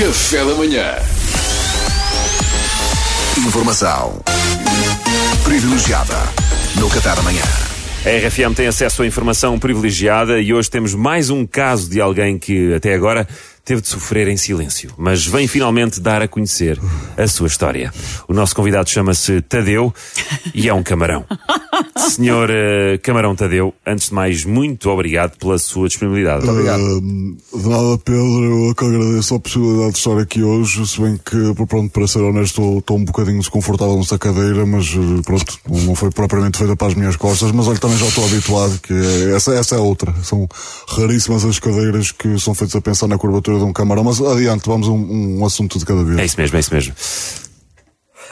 Café da manhã. Informação privilegiada no Qatar amanhã. A RFM tem acesso a informação privilegiada e hoje temos mais um caso de alguém que, até agora, teve de sofrer em silêncio, mas vem finalmente dar a conhecer a sua história. O nosso convidado chama-se Tadeu e é um camarão. Senhor uh, Camarão Tadeu, antes de mais, muito obrigado pela sua disponibilidade. Muito obrigado. Uh, de nada, Pedro, eu que agradeço a possibilidade de estar aqui hoje, se bem que, pronto, para ser honesto, estou um bocadinho desconfortável nesta cadeira, mas eh, pronto, não foi propriamente feita para as minhas costas, mas olha, também já estou habituado, que é, essa, essa é outra. São raríssimas as cadeiras que são feitas a pensar na curvatura de um camarão, mas adiante, vamos a um, um assunto de cada vez. É isso mesmo, é isso mesmo.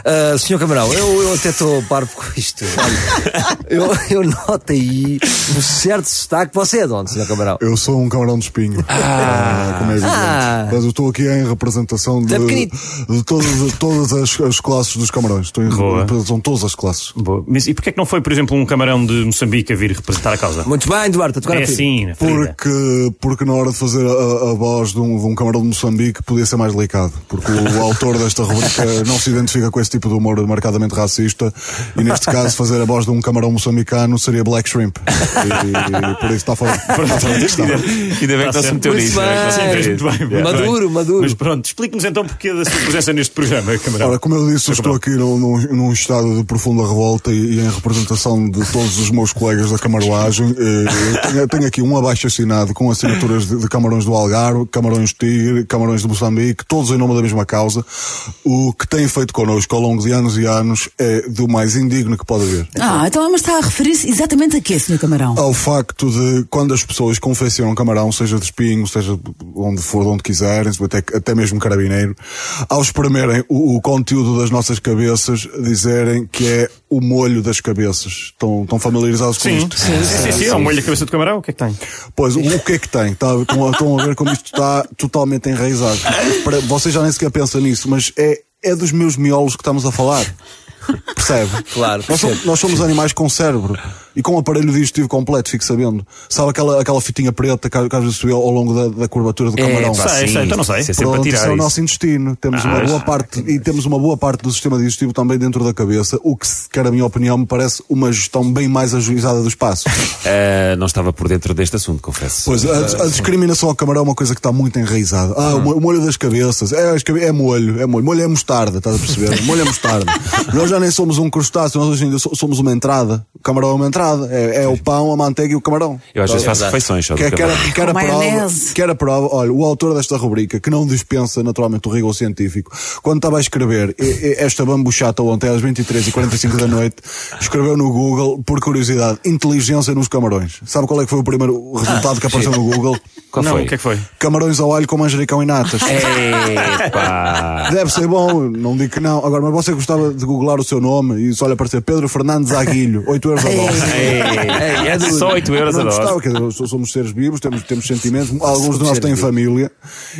Uh, senhor Camarão, eu, eu até estou parvo com isto. Olha, eu, eu noto aí um certo destaque. Você é de onde, senhor Camarão? Eu sou um camarão de espinho. Ah, como é evidente. Ah. Mas eu estou aqui em representação de, de todas, de todas as, as, classes dos camarões. Estou em Boa. representação de todas as classes. Boa. Mas e porquê é que não foi, por exemplo, um camarão de Moçambique a vir representar a causa? Muito bem, Duarte, a É assim, porque, porque na hora de fazer a, a voz de um, de um, camarão de Moçambique podia ser mais delicado. Porque o, o autor desta rubrica não se identifica com esse tipo de humor marcadamente racista e neste caso fazer a voz de um camarão moçambicano seria Black Shrimp. E, e por isso está fora. Ainda bem que não se meteu nisso. Maduro, maduro. Mas pronto, explique-nos então porque da sua presença neste programa, camarão. Ora, como eu disse, eu estou aqui num, num, estado de profunda revolta e, e, em representação de todos os meus colegas da camaroagem. Eu tenho, tenho aqui um abaixo assinado com assinaturas de, de camarões do Algarve, camarões Tigre, camarões de Moçambique, todos em nome da mesma causa. O que têm feito connosco ao longo de anos e anos é do mais indigno que pode haver. Ah, então mas está a referir-se exatamente a quê, Sr. Camarão? Ao facto de quando as pessoas confeccionam camarão, seja de espinho, seja onde for, de onde quiserem, até, até mesmo carabineiro, ao espremerem o, o conteúdo das nossas cabeças, dizerem que é o molho das cabeças. Estão, estão familiarizados com sim, isto? Sim, sim, sim, sim. É o molho da cabeça do camarão, o que é que tem? Pois, o, o que é que tem? Tá, estão, estão a ver como isto está totalmente enraizado. Vocês já nem sequer pensam nisso, mas é é dos meus miolos que estamos a falar. Percebe? Claro. Nós somos, nós somos animais com cérebro e com um aparelho digestivo completo, fico sabendo. Sabe aquela, aquela fitinha preta que às vezes subiu ao longo da, da curvatura do é, camarão? Pá, sei, sei, então não sei. Isso é sempre Pronto, a tirar isso é o nosso intestino. Temos Ah, uma boa parte, e temos uma boa parte do sistema digestivo também dentro da cabeça, o que, quer a minha opinião, me parece uma gestão bem mais ajuizada do espaço. Uh, não estava por dentro deste assunto, confesso. Pois, a, a discriminação ao camarão é uma coisa que está muito enraizada. Ah, o mo- o molho das cabeças. É, é molho, é molho. Molho é mostarda, estás a perceber? molho é mostarda. nós já nem somos um crustáceo, nós hoje ainda so- somos uma entrada. O camarão é uma entrada. É, é o pão, a manteiga e o camarão. Eu às vezes faço refeições Que, é- que era, que era prova, que era prova, olha, o autor desta rubrica, que não dispensa naturalmente o rigor científico, quando estava a escrever esta bambuchata ontem às 23h45 da noite, escreveu no Google, por curiosidade, inteligência nos camarões. Sabe qual é que foi o primeiro resultado que apareceu no Google? Qual não, foi? o que é que foi? Camarões ao alho com manjericão e natas. Epá. Deve ser bom, não digo que não. Agora, mas você gostava de googlar o seu nome e só lhe aparecer Pedro Fernandes Aguilho, 8 euros a dose. Ei, é só 8 euros a dose. gostava, quer dizer, so- somos seres vivos, temos, temos sentimentos, alguns de nós têm vivos. família.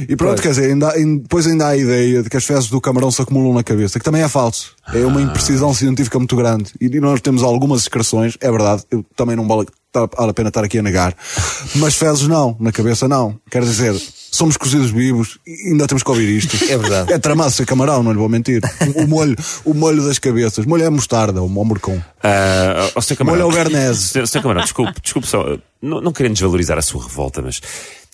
E pronto, quer dizer, ainda, depois ainda há a ideia de que as fezes do camarão se acumulam na cabeça, que também é falso. É uma imprecisão científica muito grande. E, nós temos algumas excreções, é verdade, eu também não vale, vale a pena estar aqui a negar. Mas fezes não, na cabeça não. Quer dizer, somos cozidos vivos e ainda temos que ouvir isto. É verdade. É tramado ser camarão, não lhe vou mentir. O, o molho, o molho das cabeças. Molho é mostarda, o morcão. Ah, ó, Sr. Camarão. Molho ao Guarnese. Sr. Sr. Camarão, desculpe, desculpe só. Não, não querendo desvalorizar a sua revolta, mas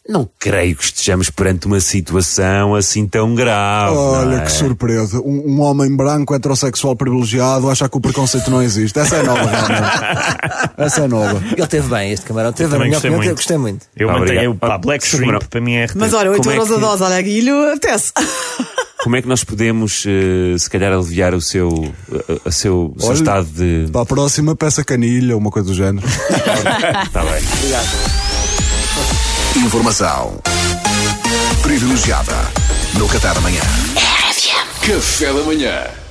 não creio que estejamos perante uma situação assim tão grave. Olha é? que surpresa. Um, um homem branco, heterossexual privilegiado, acha que o preconceito não existe. Essa é nova, realmente. Essa é nova. Ele teve bem, este camarão. Teve bem, gostei eu muito. gostei muito. Eu Ah, mantenho obrigado. o Black Ah, Shrimp, camarão. para mim é RT. Mas olha, 8 Como é euros que- a dose, olha, Guilho, apetece. Como é que nós podemos, eh, se calhar, aliviar o seu, seu, o seu Olha, estado de. Para a próxima, peça canilha, uma coisa do género. Está bem. Informação privilegiada no Qatar amanhã. Café da manhã.